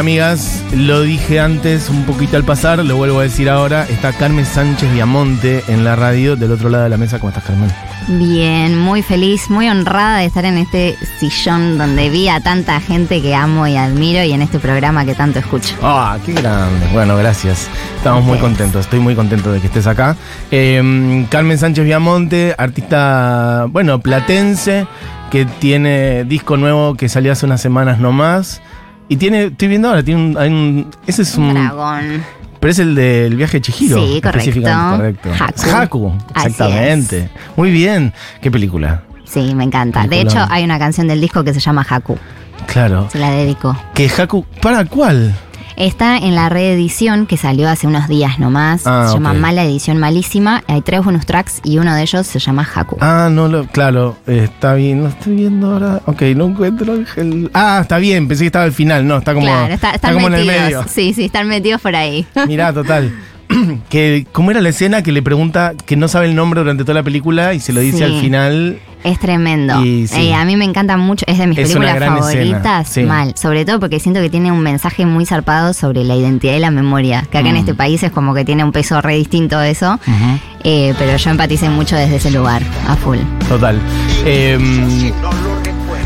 amigas, lo dije antes un poquito al pasar, lo vuelvo a decir ahora. Está Carmen Sánchez Viamonte en la radio del otro lado de la mesa. ¿Cómo estás, Carmen? Bien, muy feliz, muy honrada de estar en este sillón donde vi a tanta gente que amo y admiro y en este programa que tanto escucho. ¡Ah, qué grande! Bueno, gracias. Estamos muy contentos, estoy muy contento de que estés acá. Eh, Carmen Sánchez Viamonte, artista, bueno, platense, que tiene disco nuevo que salió hace unas semanas nomás. Y tiene, estoy viendo ahora, tiene un, hay un- ese es un, Dragón. pero es el del viaje de Chihiro. Sí, correcto. específicamente, correcto. Haku. Haku, exactamente. Muy bien. ¿Qué película? Sí, me encanta. De hecho, hay una canción del disco que se llama Haku. Claro. Se la dedico. Que Haku, ¿para cuál? Está en la reedición que salió hace unos días nomás. Ah, se llama. Mala Edición Malísima. Hay tres bonus tracks y uno de ellos se llama Haku. Ah, no, lo, claro, está bien, lo estoy viendo ahora. Ok, no encuentro el, el- Ah, está bien, pensé que estaba al final, no, está como, claro, está- como en el medio. Sí, sí, están metidos por ahí. Mirá, total. que, ¿Cómo era la escena que le pregunta que no sabe el nombre durante toda la película y se lo dice Sí. al final? Es tremendo. Y sí. Eh, a mí me encanta mucho, es de mis Es películas favoritas, sí. mal. Sobre todo porque siento que tiene un mensaje muy zarpado sobre la identidad y la memoria. Que acá en Mm. este país es como que tiene un peso re distinto eso. Eh, pero yo empaticé mucho desde ese lugar, a full. Total. Em,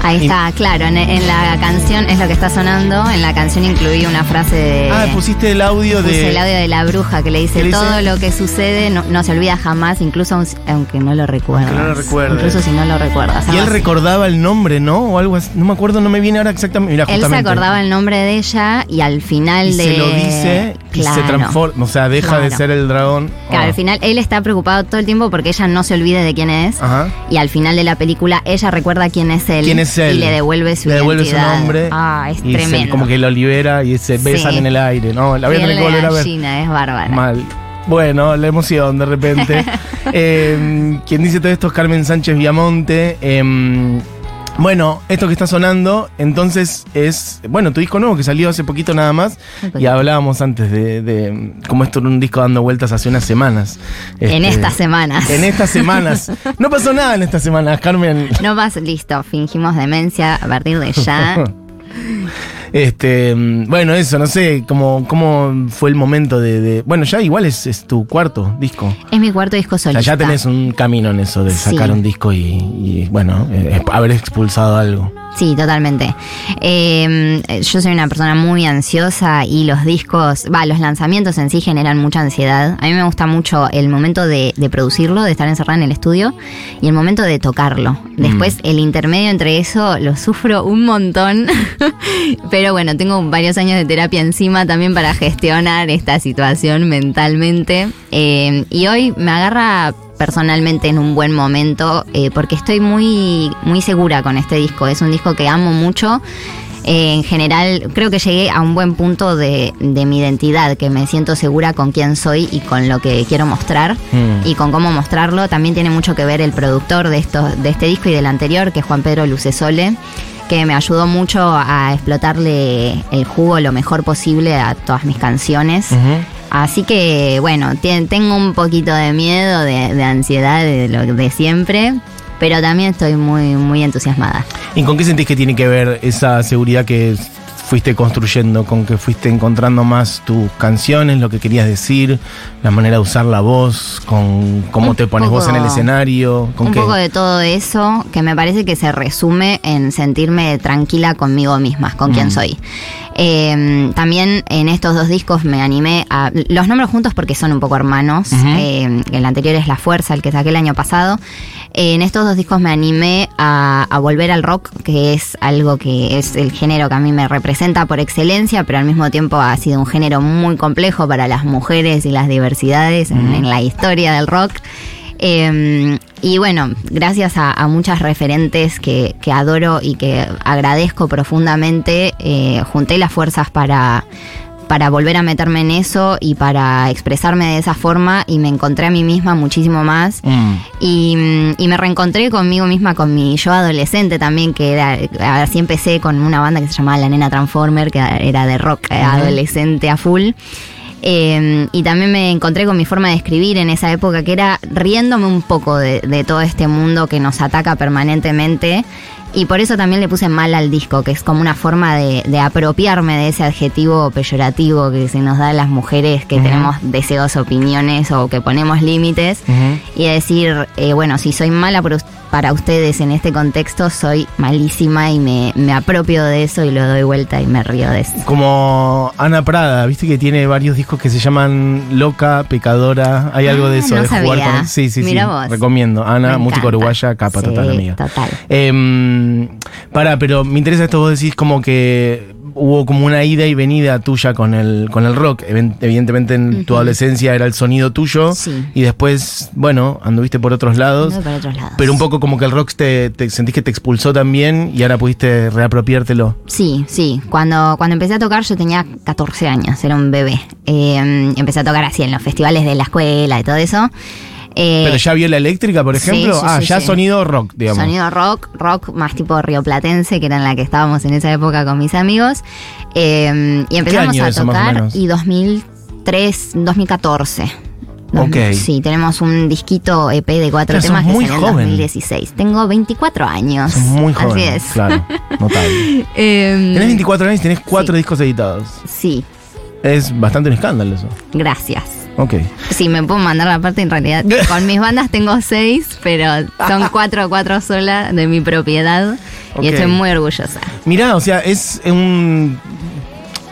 Ahí está, claro, en, en la canción es lo que está sonando. En la canción incluí una frase de. ah, pusiste el audio puse de. el audio de la bruja que le dice, ¿Qué le dice? todo lo que sucede no, no se olvida jamás, incluso aun- aunque no lo recuerdas. Aunque no lo recuerdes. Incluso si no lo recuerdas. Y él así. recordaba el nombre, ¿no? O algo así. No me acuerdo, no me viene ahora exactamente. Mira, Él se acordaba el nombre de ella y al final Y de. se lo dice y se transforma. O sea, deja de ser el dragón. Claro, Ah. al final él está preocupado todo el tiempo porque ella no se olvide de quién es. Ajá. Y al final de la película ella recuerda quién es él. ¿Quién es Y le devuelve su Le devuelve su nombre. Ah, es y se- tremendo. como que lo libera y se besan Sí. en el aire. No, la voy a tener que volver a ver. gallina, es bárbara. Mal. Bueno, la emoción de repente. Eh, quien dice todo esto es Carmen Sánchez Viamonte. Eh, bueno, esto que está sonando, entonces es, bueno, tu disco nuevo que salió hace poquito nada más. Y hablábamos antes de, de cómo esto era un disco dando vueltas hace unas semanas. En Este, estas semanas. En estas semanas. No pasó nada en estas semanas, Carmen. No vas, listo, fingimos demencia a partir de ya. Este, bueno, eso, no sé, cómo, cómo fue el momento de, de- Bueno, ya igual es, es tu cuarto disco. es mi cuarto disco O sea, solista. ya tenés un camino en eso de Sí. sacar un disco y, y, bueno, eh, haber expulsado algo. Sí, totalmente. Eh, yo soy una persona muy ansiosa y los discos, va, los lanzamientos en sí generan mucha ansiedad. A mí me gusta mucho el momento de, de producirlo, de estar encerrada en el estudio y el momento de tocarlo. Después, el intermedio entre eso lo sufro un montón. Pero bueno, tengo varios años de terapia encima también para gestionar esta situación mentalmente. Eh, y hoy me agarra personalmente en un buen momento eh, porque estoy muy, muy segura con este disco. Es un disco que amo mucho. Eh, en general, creo que llegué a un buen punto de, de mi identidad, que me siento segura con quién soy y con lo que quiero mostrar Mm. y con cómo mostrarlo. También tiene mucho que ver el productor de, esto, de este disco y del anterior, que es Juan Pedro Lucesole, que me ayudó mucho a explotarle el jugo lo mejor posible a todas mis canciones. Así que, bueno, tengo un poquito de miedo, de, de ansiedad, de lo de siempre, pero también estoy muy, muy entusiasmada. ¿Y con qué sentís que tiene que ver esa seguridad que fuiste construyendo? ¿Con que fuiste encontrando más tus canciones, lo que querías decir, la manera de usar la voz, con cómo Un te pones vos en el poco- escenario? ¿Con Un qué? poco de todo eso que me parece que se resume en sentirme tranquila conmigo misma, con quien Mm. soy. Eh, también en estos dos discos me animé a. Los nombro juntos porque son un poco hermanos. Eh, el anterior es La Fuerza, el que saqué el año pasado. Eh, en estos dos discos me animé a, a volver al rock, que es algo que es el género que a mí me representa por excelencia, pero al mismo tiempo ha sido un género muy complejo para las mujeres y las diversidades en- en la historia del rock. Eh, y bueno, gracias a, a muchas referentes que, que adoro y que agradezco profundamente, eh, junté las fuerzas para, para volver a meterme en eso y para expresarme de esa forma y me encontré a mí misma muchísimo más. Mm. Y, mm, y me reencontré conmigo misma, con mi yo adolescente también, que era, así empecé con una banda que se llamaba La Nena Transformer, que era de rock eh, adolescente a full. Eh, y también me encontré con mi forma de escribir en esa época, que era riéndome un poco de, de todo este mundo que nos ataca permanentemente. Y por eso también le puse mal al disco, que es como una forma de, de apropiarme de ese adjetivo peyorativo que se nos da a las mujeres que Ujú. tenemos deseos, opiniones o que ponemos límites. Y decir, eh, bueno, si soy mala por para ustedes en este contexto, soy malísima y me, me apropio de eso y lo doy vuelta y me río de eso. Como Ana Prada, viste que tiene varios discos que se llaman Loca, Pecadora. Hay algo de Ah, eso, no de jugar con. Sí, sí, Mira sí. vos. Recomiendo. Ana, música uruguaya, capa Sí, total, amiga. Total. Eh, para, pero me interesa esto, vos decís como que hubo como una ida y venida tuya con el, con el rock. Evidentemente en tu adolescencia era el sonido tuyo. Sí. Y después, bueno, anduviste por otros lados. Por otros lados. Pero un poco como que el rock te, te sentís que te expulsó también y ahora pudiste reapropiártelo. Sí, sí. Cuando, cuando empecé a tocar yo tenía 14 años, era un bebé. Eh, empecé a tocar así en los festivales de la escuela y todo eso. Eh, Pero ya vio la eléctrica, por ejemplo. sí, ah, sí, ya sí. sonido rock, digamos. Sonido rock, rock más tipo rioplatense, que era en la que estábamos en esa época con mis amigos. Eh, y empezamos a tocar y 2003, 2014. Ok. Sí, tenemos un disquito EP de cuatro temas que muy salió en joven. 2016. Tengo 24 años. Sos muy joven. Así es. Claro, notable. Em, Tenés 24 años y tenés cuatro sí. discos editados. Sí, Es bastante un escándalo eso. gracias. Ok. Sí, me puedo mandar la parte en realidad. Con mis bandas tengo seis, pero son cuatro, cuatro solas de mi propiedad. Y estoy muy orgullosa. Mirá, o sea, es un.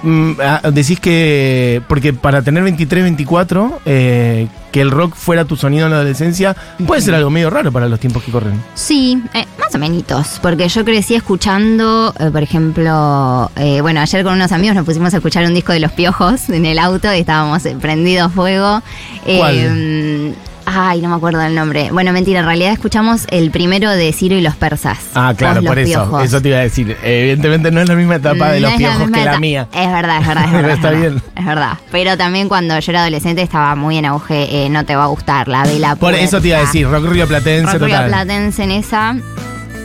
Mm, ah, decís que. Porque para tener 23, 24, eh, que el rock fuera tu sonido en la adolescencia, puede ser algo medio raro para los tiempos que corren. Sí, eh, más o menos, porque yo crecí escuchando, eh, por ejemplo, eh, bueno, ayer con unos amigos nos pusimos a escuchar un disco de Los Piojos en el auto y estábamos prendidos fuego. Eh, ¿Cuál? Ay, no me acuerdo el nombre. Bueno, mentira, en realidad escuchamos el primero de Ciro y los persas. Ah, claro, por eso. Piojos. Eso te iba a decir. Evidentemente no es la misma etapa de No los la piojos que la mía. Es verdad, es verdad, es verdad. Está es verdad, bien. Es verdad. Pero también cuando yo era adolescente estaba muy en auge, eh, no te va a gustar, la vela Por eso te iba a puerta. decir, rock río platense Rock total. Platense en esa.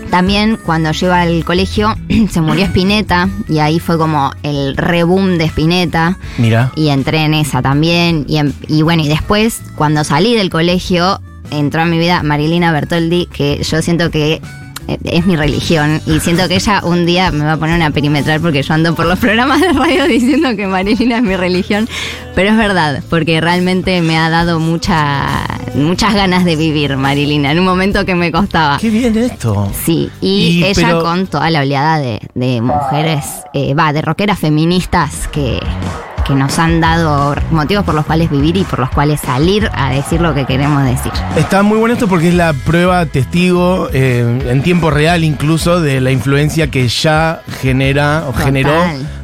También cuando yo iba al colegio se murió Spinetta y ahí fue como el reboom de Spinetta Mira. y entré en esa también y, en- y bueno y después cuando salí del colegio entró a mi vida Marilina Bertoldi que yo siento que es mi religión y siento que ella un día me va a poner una perimetral porque yo ando por los programas de radio diciendo que Marilina es mi religión, pero es verdad, porque realmente me ha dado mucha, muchas ganas de vivir Marilina en un momento que me costaba. Qué bien esto. Sí, y, Y, ella pero- con toda la oleada de, de mujeres, eh, va, de rockeras feministas que, que nos han dado motivos por los cuales vivir y por los cuales salir a decir lo que queremos decir. Está muy bueno esto porque es la prueba testigo, eh, en tiempo real incluso, de la influencia que ya genera o Total. generó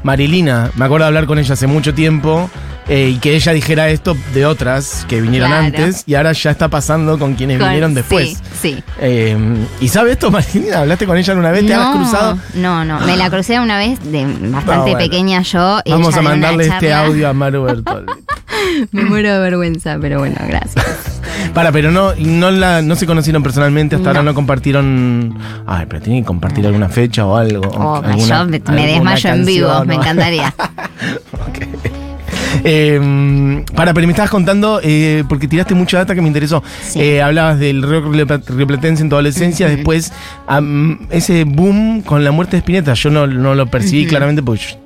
Marilina. Me acuerdo de hablar con ella hace mucho tiempo eh, y que ella dijera esto de otras que vinieron Claro. antes y ahora ya está pasando con quienes Con- vinieron después. Sí, sí. Eh, ¿Y sabe esto, Marina? ¿Hablaste con ella una vez? ¿Te has cruzado? No, no, me la crucé una vez de bastante bueno. pequeña yo. Vamos a mandarle este audio a Maru Bertoldi. Me muero de vergüenza, pero bueno, gracias. Para, pero no, no, la, no se conocieron personalmente, hasta ahora No. no compartieron. Ay, pero tienen que compartir alguna fecha o algo. Oh, alguna- yo me, desmayo en vivo, me ¿no? encantaría. Eh, para, pero me estabas contando, eh, porque tiraste mucha data que me interesó. Sí. Eh, hablabas del rock rioplate- rioplatense en tu adolescencia, después ese boom con la muerte de Spinetta. Yo no, no lo percibí claramente porque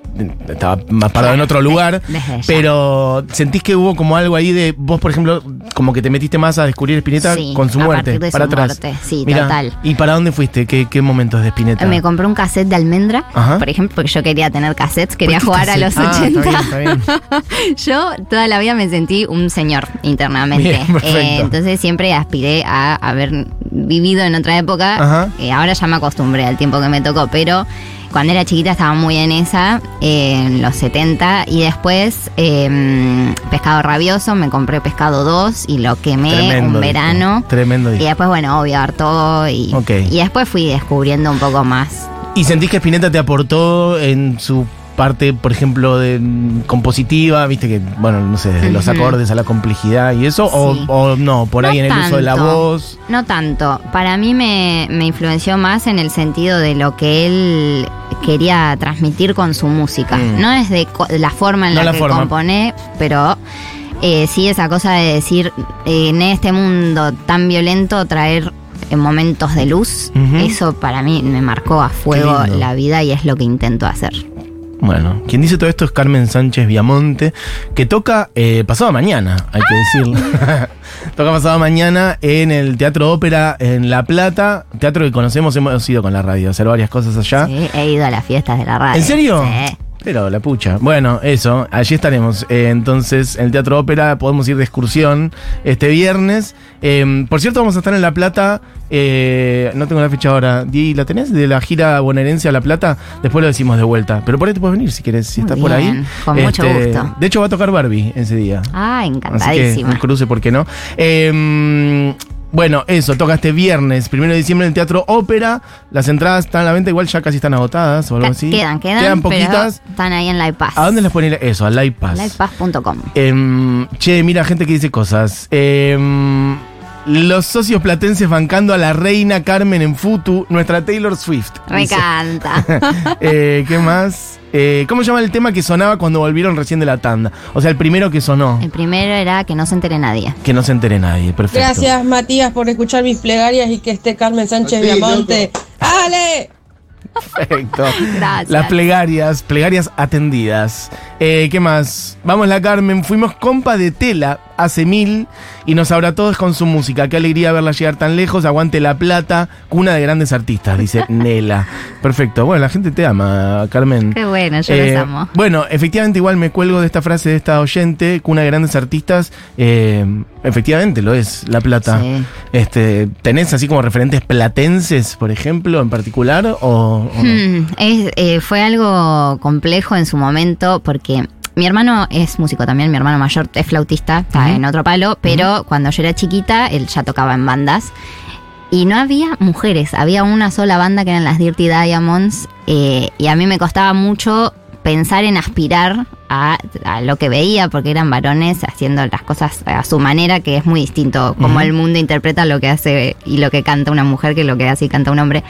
estaba más parado en otro lugar. Pero sentís que hubo como algo ahí de vos, por ejemplo, como que te metiste más a descubrir Spinetta Sí, con su muerte, de para su atrás. muerte, sí, Mirá, total. ¿Y para dónde fuiste? ¿Qué, qué momentos de Spinetta? Me compré un cassette de almendra, Ajá. por ejemplo, porque yo quería tener cassettes, quería jugar a los? Ah, 80. está bien, está yo toda la vida me sentí un señor internamente. Bien. Eh, entonces siempre aspiré a haber vivido en otra época. Eh, ahora ya me acostumbré al tiempo que me tocó, pero cuando era chiquita estaba muy en esa, eh, en los 70. Y después eh, Pescado Rabioso, me compré Pescado 2 y lo quemé Tremendo un disco, verano. Tremendo Y disco. después, bueno, obvio, harto y, y después fui descubriendo un poco más. ¿Y sentís que Spinetta te aportó en su parte, por ejemplo, de compositiva? Viste que, bueno, no sé, desde los acordes a la complejidad y eso, o, Sí. o no, por ahí en el uso de la voz. No tanto. Para mí me, me influenció más en el sentido de lo que él quería transmitir con su música. Mm. No es de co- la forma en No la, la que forma. compone, pero eh, sí esa cosa de decir, eh, en este mundo tan violento, traer eh, momentos de luz. Eso para mí me marcó a fuego la vida y es lo que intento hacer. Bueno, quien dice todo esto es Carmen Sánchez Viamonte, que toca eh, pasado mañana, hay que decirlo. toca pasado mañana en el Teatro Ópera en La Plata, teatro que conocemos, hemos ido con la radio a hacer varias cosas allá. Sí, he ido a las fiestas de la radio. ¿En serio? Sí. Pero la pucha. Bueno, eso, allí estaremos. Eh, entonces, en el Teatro Ópera podemos ir de excursión este viernes. Eh, por cierto, vamos a estar en La Plata. eh, no tengo la fecha ahora. Di, ¿La tenés? De la gira bonaerense a La Plata. Después lo decimos de vuelta. Pero por ahí te puedes venir si quieres, si Muy estás por ahí. con mucho gusto. De hecho, va a tocar Barbie ese día. Ah, Así que encantadísima. un cruce, ¿por qué no? Eh, bueno, eso, toca este viernes, primero de diciembre en el Teatro Ópera. Las entradas están a la venta, igual ya casi están agotadas o algo así. Quedan, quedan, Quedan pero poquitas. están ahí en Live Pass. ¿A dónde les pueden ir? Eso, a Live Pass. Livepass.com. Em, che, mira, gente que dice cosas. Em, los socios platenses bancando a la reina Carmen en Futu, nuestra Taylor Swift. Me dice. encanta. Eh, ¿Qué más? Eh, ¿Cómo se llama el tema que sonaba cuando volvieron recién de la tanda? O sea, el primero que sonó. El primero era que no se entere nadie. Que no se entere nadie, perfecto. Gracias, Matías, por escuchar mis plegarias y que esté Carmen Sánchez Viamonte. ¡Ale! Perfecto. Gracias. Las plegarias, plegarias atendidas. Eh, ¿Qué más? Vamos, la Carmen. Fuimos compa de tela hace mil y nos abra todos con su música. Qué alegría verla llegar tan lejos. Aguante la plata, cuna de grandes artistas, dice Nela. Perfecto. Bueno, la gente te ama, Carmen. Qué bueno, yo Eh, los amo. Bueno, efectivamente, igual me cuelgo de esta frase de esta oyente, cuna de grandes artistas. Eh, efectivamente, lo es, La Plata. Sí. Este, ¿Tenés así como referentes platenses, por ejemplo, en particular? ¿O? Hmm, es, eh, fue algo complejo en su momento porque mi hermano es músico también, mi hermano mayor es flautista, está en otro palo, pero cuando yo era chiquita él ya tocaba en bandas. Y no había mujeres, había una sola banda que eran las Dirty Diamonds eh, y a mí me costaba mucho pensar en aspirar a, a lo que veía porque eran varones haciendo las cosas a su manera que es muy distinto como el mundo interpreta lo que hace y lo que canta una mujer que lo que hace y canta un hombre.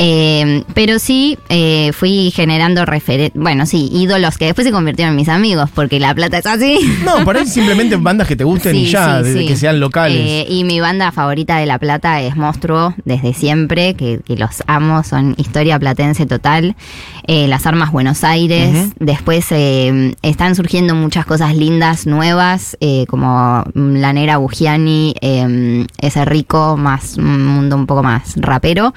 Eh, pero sí eh, fui generando referen bueno, sí, ídolos que después se convirtieron en mis amigos, porque La Plata es así. No, por ahí simplemente bandas que te gusten y ya, sí, desde sí. que sean locales. Eh, y mi banda favorita de La Plata es Monstruo, desde siempre, que, que los amo, son historia platense total. Eh, Las Armas Buenos Aires. Ujú. Después eh, están surgiendo muchas cosas lindas, nuevas, eh, como mm, La Negra Bugiani, eh, ese rico, más un mundo un poco más rapero.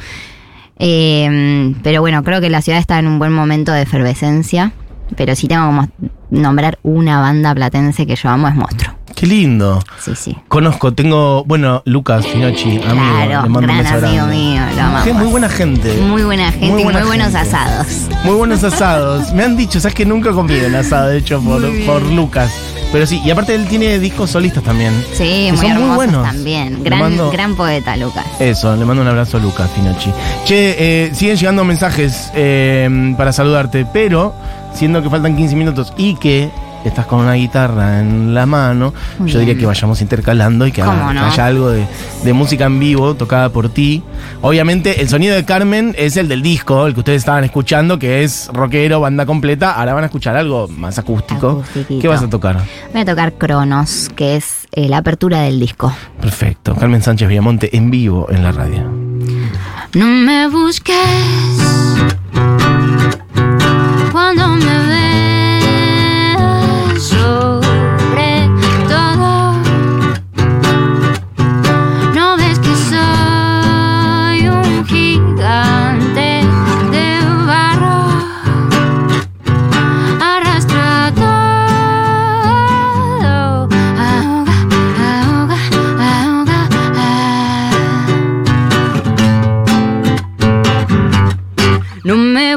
Eh, pero bueno, creo que la ciudad está en un buen momento de efervescencia. Pero si tengo como nombrar una banda platense que yo amo es Monstruo. Qué lindo. Sí, sí. Conozco, tengo, bueno, Lucas Finocchi, amigo. Claro, le mando un gran beso amigo grande. mío, lo amamos. Muy buena gente. Muy buena gente y buena muy buenos asados. Muy buenos asados. Me han dicho, sabes que nunca comí un asado de hecho por, Muy por Lucas. Pero sí, y aparte él tiene discos solistas también. Sí, que muy son muy buenos. también. Gran, mando- gran poeta, Lucas. Eso, le mando un abrazo a Lucas Finocchi. Che, eh, siguen llegando mensajes eh, para saludarte, pero siendo que faltan 15 minutos y que estás con una guitarra en la mano, yo diría que vayamos intercalando y que, ¿Cómo haga- no? que haya algo de, de música en vivo tocada por ti. Obviamente, el sonido de Carmen es el del disco, el que ustedes estaban escuchando, que es rockero, banda completa. Ahora van a escuchar algo más acústico. ¿Qué vas a tocar? Voy a tocar Cronos, que es eh, la apertura del disco. Perfecto. Carmen Sánchez Villamonte en vivo en la radio. No me busques No me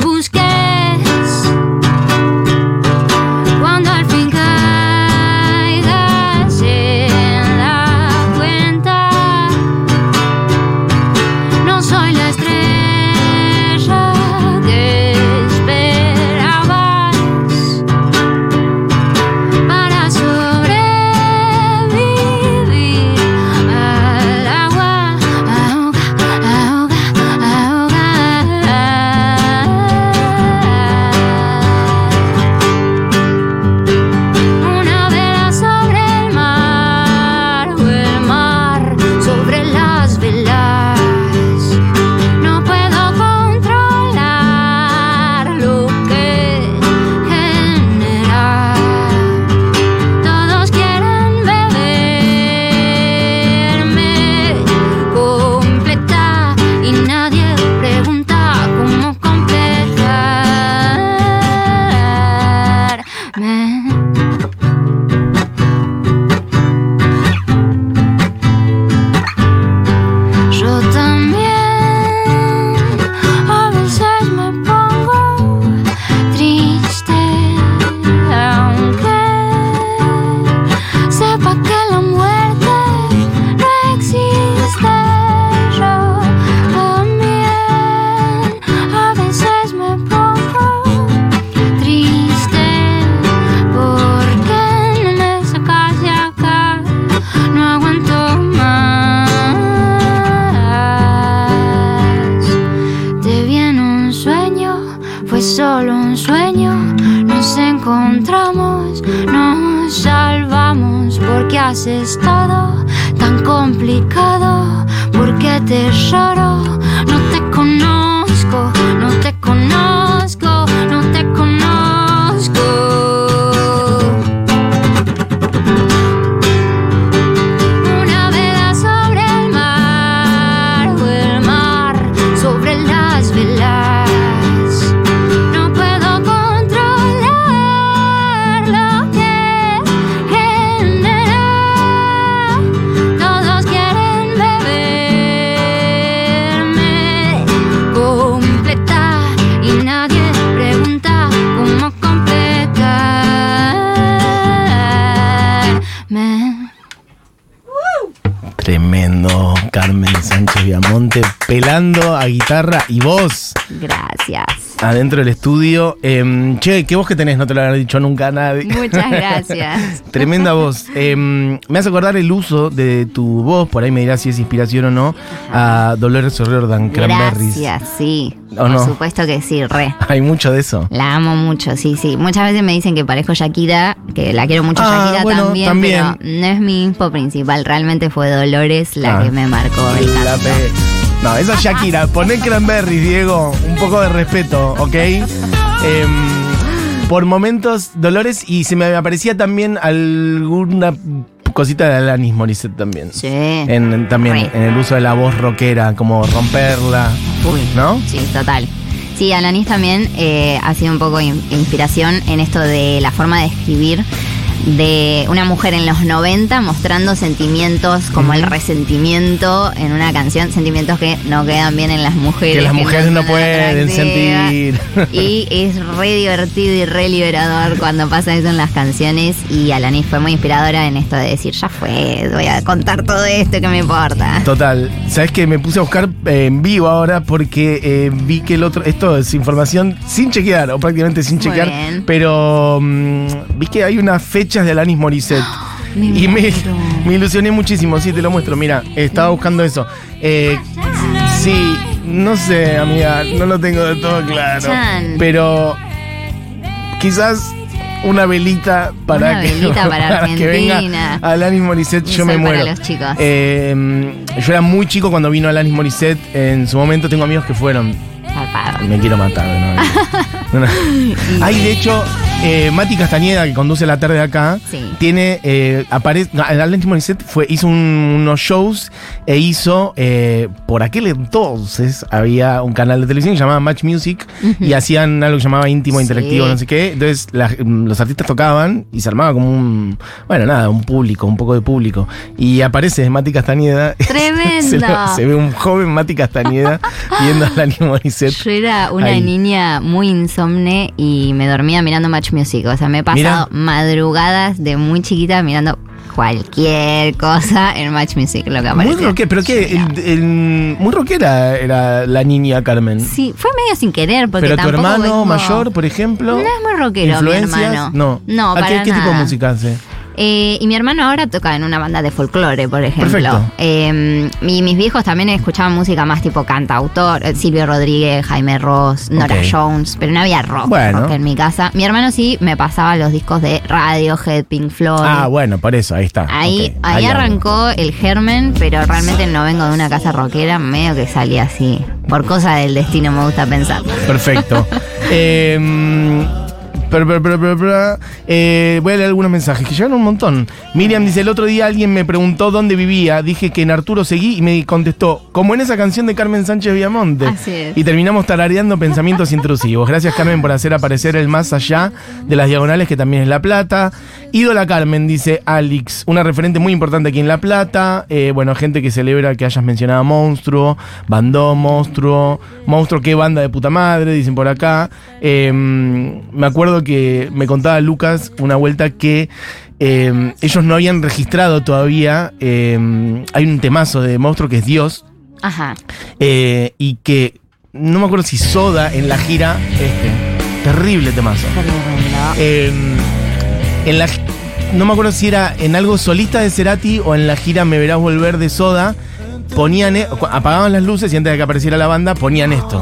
guitarra y voz Gracias. adentro del estudio. Em, che, ¿qué voz que tenés? No te lo habrá dicho nunca a nadie. Muchas gracias. Tremenda voz. Em, me hace acordar el uso de tu voz, por ahí me dirás si es inspiración o no, a Dolores O'Riordan, Cranberries. Gracias, sí. ¿O Por no? supuesto que sí, re. Hay mucho de eso. La amo mucho, sí, sí. Muchas veces me dicen que parezco Shakira, que la quiero mucho Ah, Shakira bueno, también, también. pero no es mi info principal. Realmente fue Dolores la Ah. que me marcó el La No, esa es Shakira. Poné Cranberries, Diego. Un poco de respeto, ¿ok? Em, por momentos, Dolores, y se me aparecía también alguna cosita de Alanis Morissette también. Sí. En, también en el uso de la voz rockera, como romperla. Uy, ¿No? Sí, total. Sí, Alanis también eh, ha sido un poco in- inspiración en esto de la forma de escribir. De una mujer en los 90 mostrando sentimientos como el resentimiento en una canción, sentimientos que no quedan bien en las mujeres. Que las mujeres no pueden sentir. Y es re divertido y re liberador cuando pasa eso en las canciones. Y Alanis fue muy inspiradora en esto de decir, ya fue, voy a contar todo esto que me importa. Total. ¿Sabes que Me puse a buscar eh, en vivo ahora porque eh, vi que el otro. Esto es información sin chequear, o prácticamente sin Muy chequear. bien. Pero mm, vi que hay unas fechas de Alanis Morissette. Me y me, me ilusioné muchísimo, sí, te lo muestro. Mira, estaba buscando eso. Eh, sí, no sé, amiga, no lo tengo de todo claro. Pero quizás una velita para Una que, velita para que venga. Alanis Morissette, yo me para muero. los chicos. Eh, yo era muy chico cuando vino Alanis Morissette. En su momento tengo amigos que fueron. Me quiero matar, ¿no? No, no. Ay, de hecho, eh, Mati Castañeda, que conduce la tarde acá, Sí. tiene. Eh, aparece. Alanis Morissette fue, hizo un- unos shows e hizo. eh, por aquel entonces había un canal de televisión que llamaba Match Music y hacían algo que llamaba íntimo Sí. interactivo, no sé qué. Entonces la- los artistas tocaban y se armaba como un. Bueno, nada, un público, un poco de público. Y aparece Mati Castañeda. Tremendo. se, ve un joven Mati Castañeda viendo a Alanis Morissette. Yo era una Ahí. niña muy insomne y me dormía mirando Match Music. O sea, me he pasado madrugadas de muy chiquita mirando cualquier cosa en Match Music, lo que Muy aparecía. rockera, pero que el- el- muy rockera era la niña Carmen. Sí, fue medio sin querer porque pero tu hermano mayor, por ejemplo. No es muy rockero mi hermano. No. No, ¿A para qué, qué tipo de música hace? Eh, y mi hermano ahora toca en una banda de folclore, por ejemplo. Eh, y mis viejos también escuchaban música más tipo cantautor, eh, Silvio Rodríguez, Jaime Ross, Nora. Jones, pero no había rock, Bueno. rock en mi casa. Mi hermano sí me pasaba los discos de Radiohead, Pink Floyd. Ah, bueno, por eso, ahí está. Ahí, ahí algo. arrancó el germen, pero realmente no vengo de una casa rockera, medio que salí así. Por cosa del destino me gusta pensar. Perfecto. Eh, eh, voy a leer algunos mensajes que llegaron un montón. Miriam dice: El otro día alguien me preguntó dónde vivía. Dije que en Arturo seguí y me contestó, como en esa canción de Carmen Sánchez Viamonte. Así es. Y terminamos tarareando pensamientos intrusivos. Gracias, Carmen, por hacer aparecer el más allá de las diagonales, que también es La Plata. Ídola Carmen, dice Alex, una referente muy importante aquí en La Plata. Eh, bueno, gente que celebra que hayas mencionado a Monstruo, Bandó, Monstruo, Monstruo, qué banda de puta madre, dicen por acá. Eh, me acuerdo que me contaba Lucas una vuelta que eh, ellos no habían registrado todavía. eh, hay un temazo de Monstruo que es Dios. Ajá. Eh, y que no me acuerdo si Soda en la gira, este, terrible temazo. Eh, en la, no me acuerdo si era en algo solista de Cerati o en la gira Me Verás Volver de Soda. Ponían, e- cu- apagaban las luces y antes de que apareciera la banda ponían esto.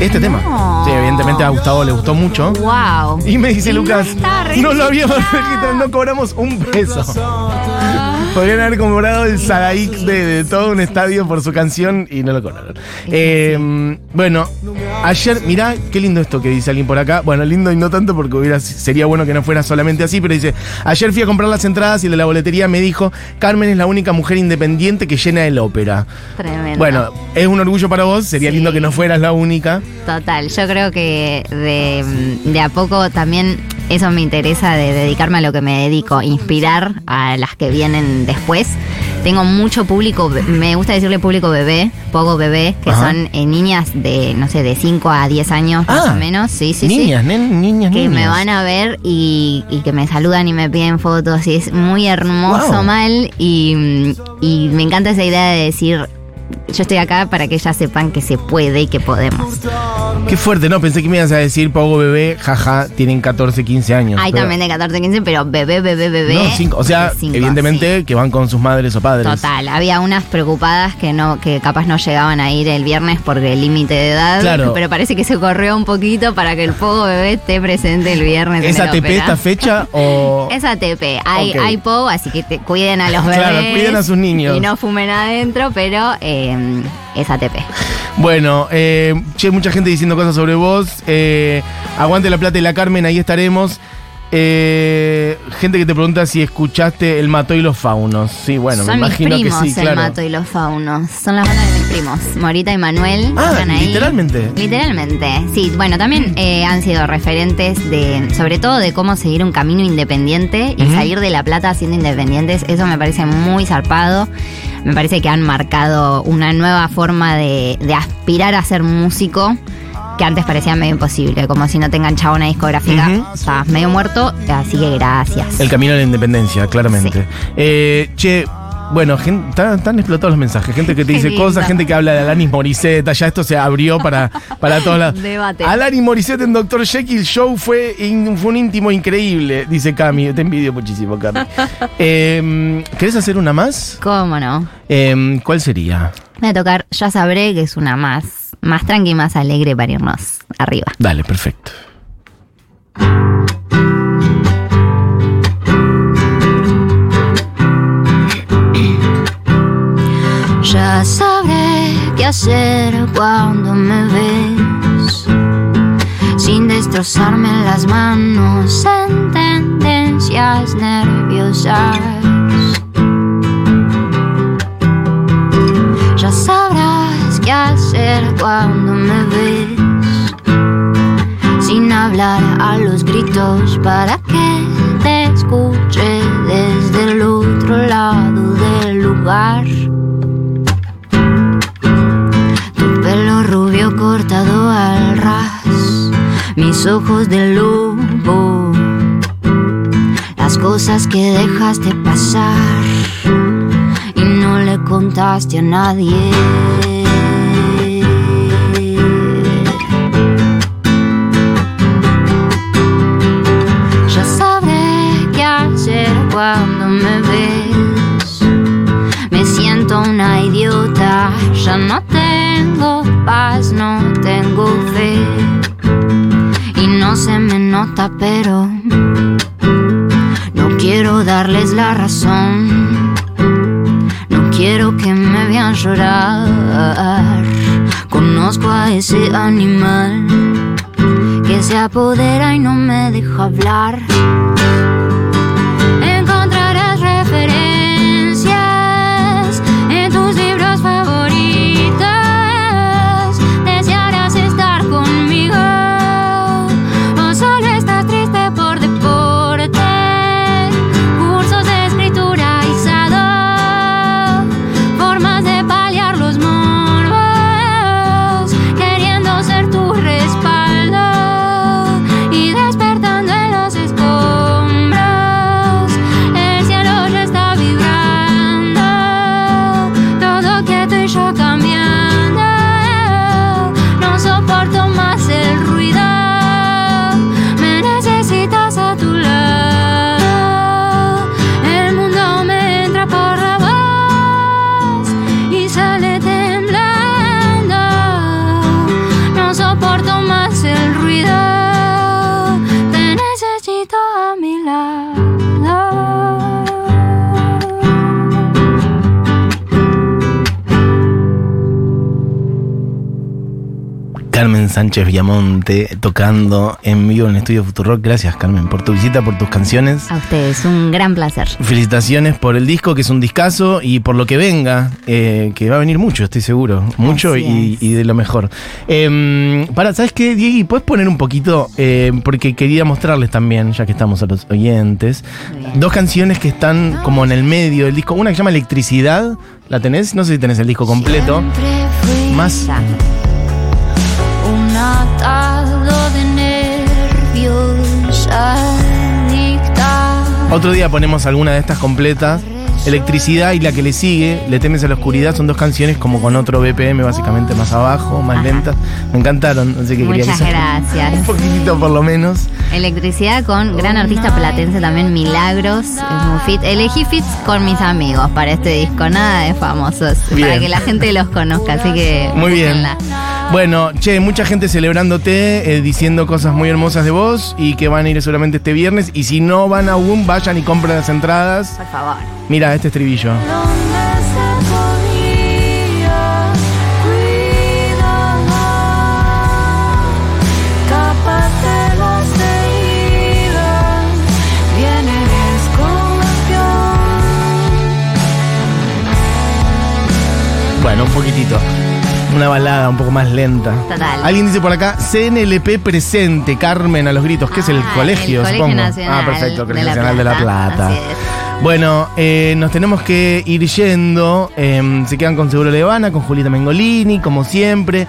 Este tema. No. Sí, evidentemente a Gustavo le gustó mucho. Wow. Y me dice no Lucas, no lo habíamos registrado". registrado, no cobramos un peso. Podrían haber cobrado el Sadaix de, de todo un estadio por su canción y no lo cobraron. Eh, bueno, ayer, mirá qué lindo esto que dice alguien por acá. Bueno, lindo y no tanto porque hubiera, sería bueno que no fuera solamente así, pero dice, ayer fui a comprar las entradas y el de la boletería me dijo, Carmen es la única mujer independiente que llena el ópera. Tremendo. Bueno, es un orgullo para vos, sería Sí. lindo que no fueras la única. Total, yo creo que de, de a poco también eso me interesa de dedicarme a lo que me dedico, inspirar a las que vienen después. Tengo mucho público, me gusta decirle público bebé, poco bebé, que Ajá. son eh, niñas de, no sé, de 5 a 10 años más Ah, o menos. Sí, sí, sí niñas, nen- niñas, que me van a ver y, y que me saludan y me piden fotos y es muy hermoso Wow. mal y, y me encanta esa idea de decir yo estoy acá para que ellas sepan que se puede y que podemos. Qué fuerte, ¿no? Pensé que me ibas a decir, Pogo bebé, jaja, tienen 14, 15 años. Hay pero- también de 14, 15, pero bebé, bebé, bebé. No, cinco. O sea, cinco, evidentemente que van con sus madres o padres. Total, había unas preocupadas que no, que capaz no llegaban a ir el viernes porque el límite de edad, Claro. pero parece que se corrió un poquito para que el pogo bebé esté presente el viernes. en ¿Es el ATP esta fecha o.? Es ATP, hay, hay POU, así que te cuiden a los bebés. Claro, cuiden a sus niños. Y no fumen adentro, pero eh, es ATP. Bueno, eh, che, mucha gente diciendo cosas sobre vos. Eh, aguante la plata y la Carmen, ahí estaremos. Eh, gente que te pregunta si escuchaste El Mato y los Faunos. Sí, bueno, Son me mis imagino primos, que sí, el claro. Mato y los Faunos. Son las bandas de mis primos. Morita y Manuel. Ah, están ahí. literalmente. Literalmente. Sí, bueno, también eh, han sido referentes de, sobre todo de cómo seguir un camino independiente y salir de La Plata siendo independientes. Eso me parece muy zarpado. Me parece que han marcado una nueva forma de, de aspirar a ser músico que antes parecía medio imposible, como si no te enganchaba una discográfica. Ujú. Sea, medio muerto, así que gracias. El camino a la independencia, claramente. Eh, che, bueno, gen- están están explotados los mensajes. Gente que te Qué dice lindo. cosas, gente que habla de Alanis Morissette. Ya esto se abrió para, para todos lados. Debate. Alanis Morissette en Dr. Jekyll Show fue, in- fue un íntimo increíble, dice Cami. Te envidio muchísimo, Cami. Eh, ¿Querés hacer una más? ¿Cómo no? Eh, ¿Cuál sería? Voy a tocar Ya Sabré, que es una más, más tranqui, más alegre para irnos arriba. Dale, perfecto. Ya sabré qué hacer cuando me ves, sin destrozarme las manos en tendencias nerviosas. Ya sabrás qué hacer cuando me ves, sin hablar a los gritos para que te escuche desde el otro lado del lugar. Tu pelo rubio cortado al ras, mis ojos de lobo, las cosas que dejaste pasar y no le contaste a nadie. No tengo fe. Y no se me nota, pero no quiero darles la razón. No quiero que me vean llorar. Conozco a ese animal que se apodera y no me deja hablar. Sánchez Viamonte tocando en vivo en el estudio Futurock. Gracias, Carmen, por tu visita, por tus canciones. A ustedes, un gran placer. Felicitaciones por el disco, que es un discazo, y por lo que venga, eh, que va a venir mucho, estoy seguro. Mucho y, de lo mejor. Eh, para, ¿sabes qué, Diego? ¿Puedes poner un poquito? Eh, porque quería mostrarles también, ya que estamos a los oyentes, dos canciones que están como en el medio del disco. Una que se llama Electricidad, ¿la tenés? No sé si tenés el disco completo. Más- Otro día ponemos alguna de estas completas. Electricidad y la que le sigue, Le temes a la oscuridad, son dos canciones como con otro BPM básicamente más abajo, más Ajá. lentas. Me encantaron, así que quería Muchas se- gracias. Un poquitito por lo menos. Electricidad con gran artista platense también, Milagros. Es muy fit. Elegí fits con mis amigos para este disco, nada de famosos. Bien. Para que la gente los conozca, así que. Muy bien. Bueno, che, mucha gente celebrándote, eh, diciendo cosas muy hermosas de vos y que van a ir seguramente este viernes. Y si no van aún, vayan y compren las entradas. Por favor. Mira, este estribillo. Bueno, un poquitito. Una balada un poco más lenta. Total. Alguien dice por acá, CNLP presente, Carmen a los gritos, que es el Ah, colegio, el Colegio supongo. Nacional ah, perfecto, el de Colegio La Nacional de La Plata, Plata. así es. Bueno, eh, nos tenemos que ir yendo. Eh, se quedan con Seguro Levana, con Julieta Mengolini, como siempre.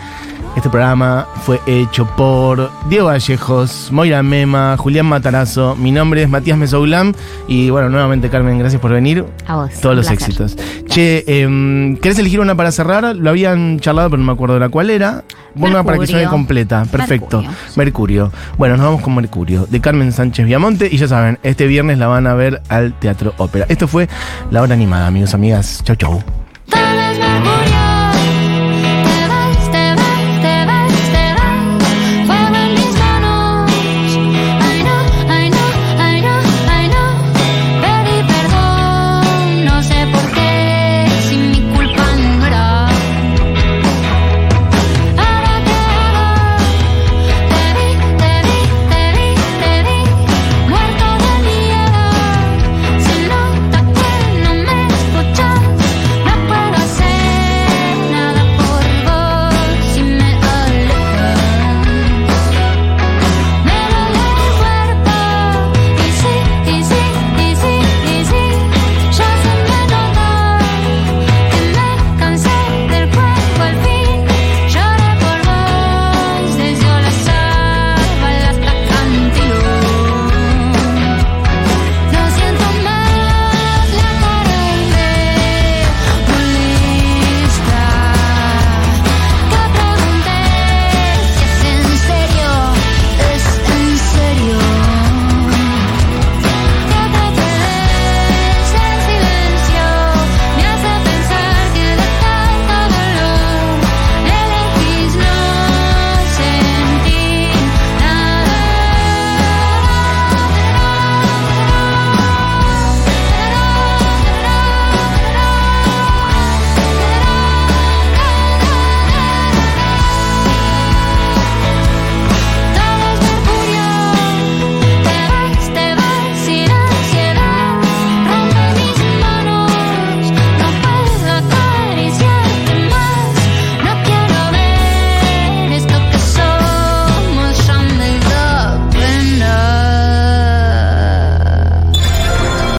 Este programa fue hecho por Diego Vallejos, Moira Mema, Julián Matarazo. Mi nombre es Matías Mesoulam. Y bueno, nuevamente, Carmen, gracias por venir. A vos. Todos un los placer. éxitos. Che, em, ¿querés elegir una para cerrar? Lo habían charlado, pero no me acuerdo de la cuál era. Una para que suene completa. Perfecto. Mercurio, Mercurio. Bueno, nos vamos con Mercurio, de Carmen Sánchez Viamonte. Y ya saben, este viernes la van a ver al Teatro Ópera. Esto fue la hora animada, amigos, amigas. Chau, chau.